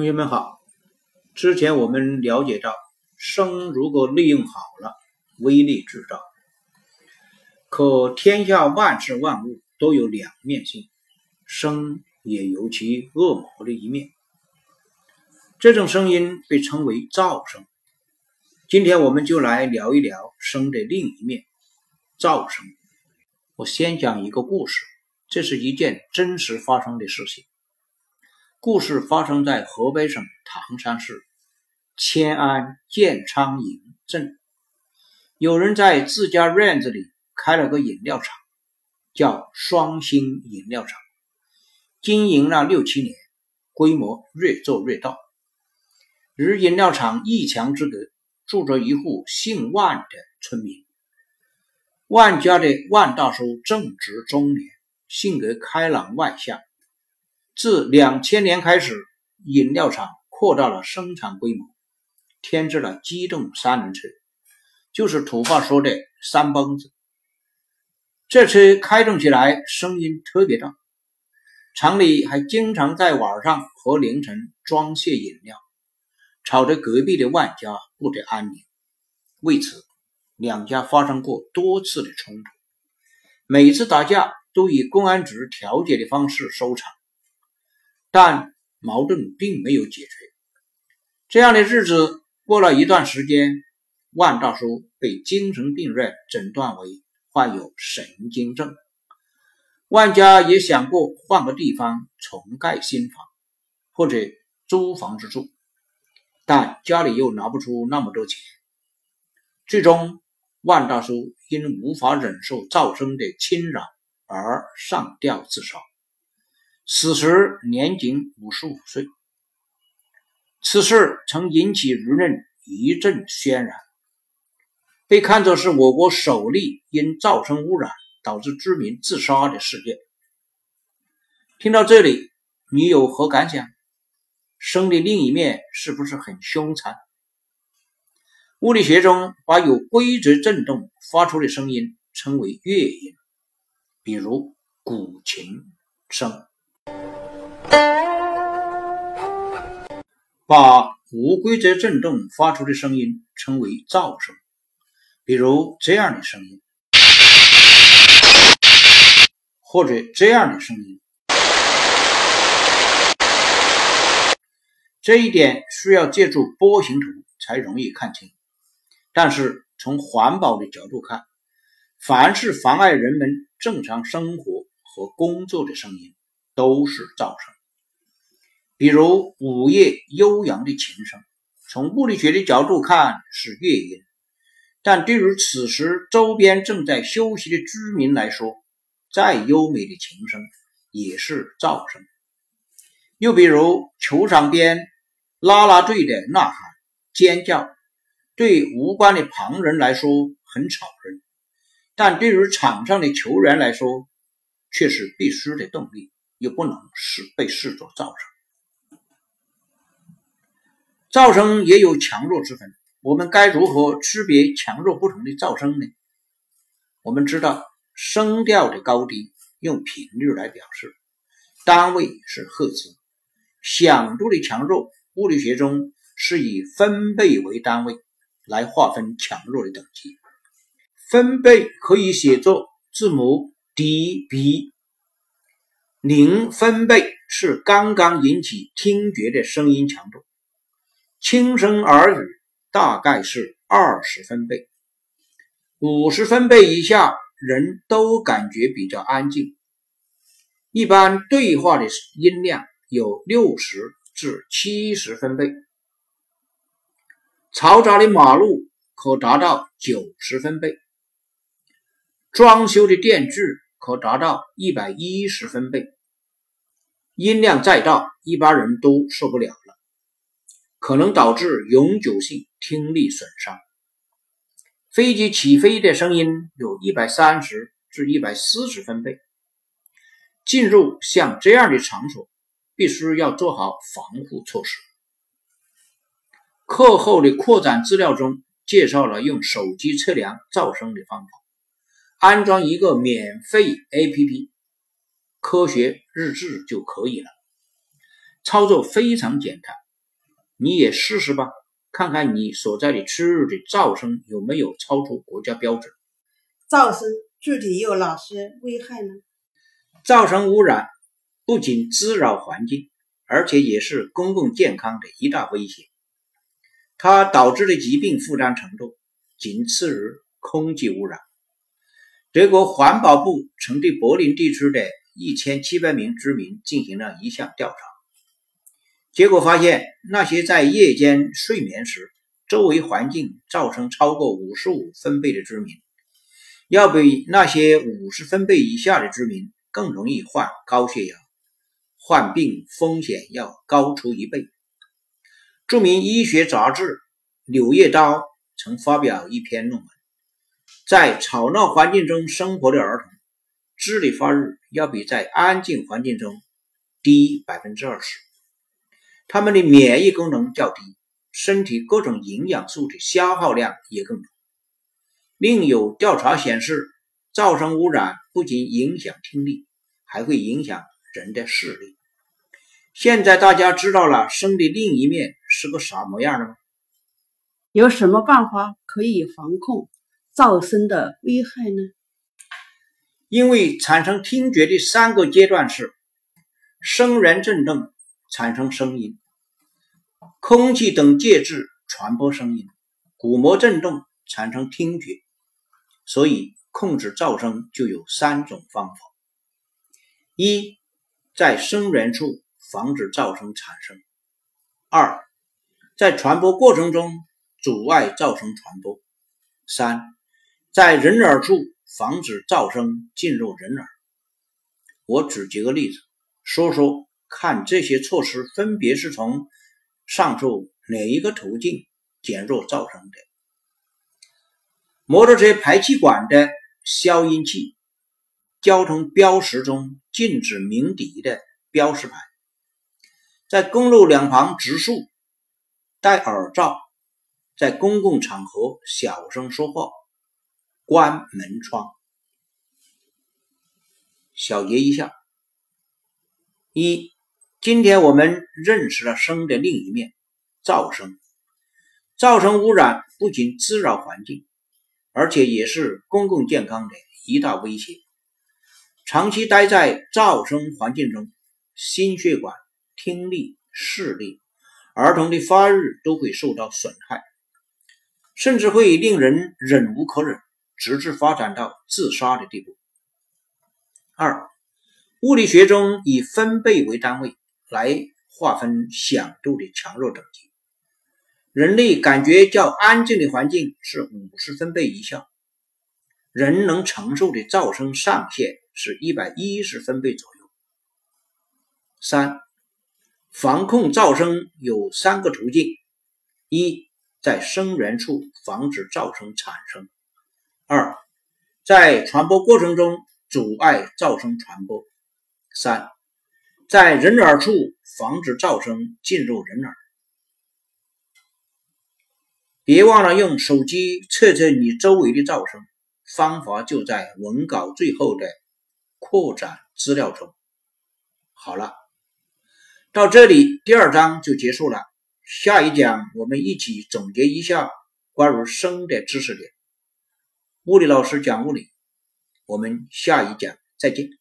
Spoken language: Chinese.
同学们好，之前我们了解到，声如果利用好了，威力至大。可天下万事万物都有两面性，声也有其恶魔的一面。这种声音被称为噪声。今天我们就来聊一聊声的另一面——噪声。我先讲一个故事，这是一件真实发生的事情。故事发生在河北省唐山市迁安建昌营镇，有人在自家院子里开了个饮料厂，叫双星饮料厂，经营了六七年，规模越做越大。与饮料厂一墙之隔，住着一户姓万的村民。万家的万大叔正值中年，性格开朗外向。自两千年开始，饮料厂扩大了生产规模，添置了机动三轮车，就是土话说的“三蹦子”。这车开动起来声音特别大，厂里还经常在晚上和凌晨装卸饮料，吵得隔壁的万家不得安宁。为此，两家发生过多次的冲突，每次打架都以公安局调解的方式收场。但矛盾并没有解决。这样的日子过了一段时间，万大叔被精神病院诊断为患有神经症。万家也想过换个地方重盖新房，或者租房子住，但家里又拿不出那么多钱。最终，万大叔因无法忍受噪声的侵扰而上吊自杀。此时年仅五十五岁，此事曾引起舆论一阵轩然，被看作是我国首例因噪声污染导致居民自杀的事件。听到这里，你有何感想？声的另一面是不是很凶残？物理学中把有规则振动发出的声音称为乐音，比如古琴声。把无规则振动发出的声音称为噪声，比如这样的声音，或者这样的声音。这一点需要借助波形图才容易看清。但是从环保的角度看，凡是妨碍人们正常生活和工作的声音，都是噪声。比如午夜悠扬的琴声，从物理学的角度看是乐音，但对于此时周边正在休息的居民来说，再优美的琴声也是噪声。又比如球场边啦啦队的呐喊、尖叫，对无关的旁人来说很吵人，但对于场上的球员来说，却是必须的动力，又不能视被视作噪声。噪声也有强弱之分，我们该如何区别强弱不同的噪声呢？我们知道，声调的高低用频率来表示，单位是赫兹。响度的强弱，物理学中是以分贝为单位来划分强弱的等级。分贝可以写作字母 dB，零分贝是刚刚引起听觉的声音强度。轻声耳语大概是二十分贝，五十分贝以下人都感觉比较安静。一般对话的音量有六十至七十分贝，嘈杂的马路可达到九十分贝，装修的电锯可达到一百一十分贝。音量再大，一般人都受不了了。可能导致永久性听力损伤。飞机起飞的声音有一百三十至一百四十分贝。进入像这样的场所，必须要做好防护措施。课后的扩展资料中介绍了用手机测量噪声的方法，安装一个免费 APP，科学日志就可以了。操作非常简单。你也试试吧，看看你所在的区域的噪声有没有超出国家标准。噪声具体有哪些危害呢？噪声污染不仅滋扰环境，而且也是公共健康的一大威胁。它导致的疾病负担程度仅次于空气污染。德国环保部曾对柏林地区的一千七百名居民进行了一项调查，结果发现，那些在夜间睡眠时周围环境噪声超过五十五分贝的居民，要比那些五十分贝以下的居民更容易患高血压，患病风险要高出一倍。著名医学杂志《柳叶刀》曾发表一篇论文，在吵闹环境中生活的儿童。智力发育要比在安静环境中低百分之二十，他们的免疫功能较低，身体各种营养素的消耗量也更多。另有调查显示，噪声污染不仅影响听力，还会影响人的视力。现在大家知道了声的另一面是个啥模样了吗？有什么办法可以防控噪声的危害呢？因为产生听觉的三个阶段是：声源振动产生声音，空气等介质传播声音，鼓膜振动产生听觉。所以控制噪声就有三种方法：一，在声源处防止噪声产生；二，在传播过程中阻碍噪声传播；三，在人耳处。防止噪声进入人耳。我举几个例子，说说看这些措施分别是从上述哪一个途径减弱造成的。摩托车排气管的消音器，交通标识中禁止鸣笛的标识牌，在公路两旁植树，戴耳罩，在公共场合小声说话。关门窗。小结一下：一，今天我们认识了声的另一面——噪声。噪声污染不仅滋扰环境，而且也是公共健康的一大威胁。长期待在噪声环境中，心血管、听力、视力、儿童的发育都会受到损害，甚至会令人忍无可忍。直至发展到自杀的地步。二，物理学中以分贝为单位来划分响度的强弱等级。人类感觉较安静的环境是五十分贝以下，人能承受的噪声上限是一百一十分贝左右。三，防控噪声有三个途径：一，在声源处防止噪声产生。二，在传播过程中阻碍噪声传播；三，在人耳处防止噪声进入人耳。别忘了用手机测测你周围的噪声，方法就在文稿最后的扩展资料中。好了，到这里第二章就结束了。下一讲我们一起总结一下关于声的知识点。物理老师讲物理，我们下一讲再见。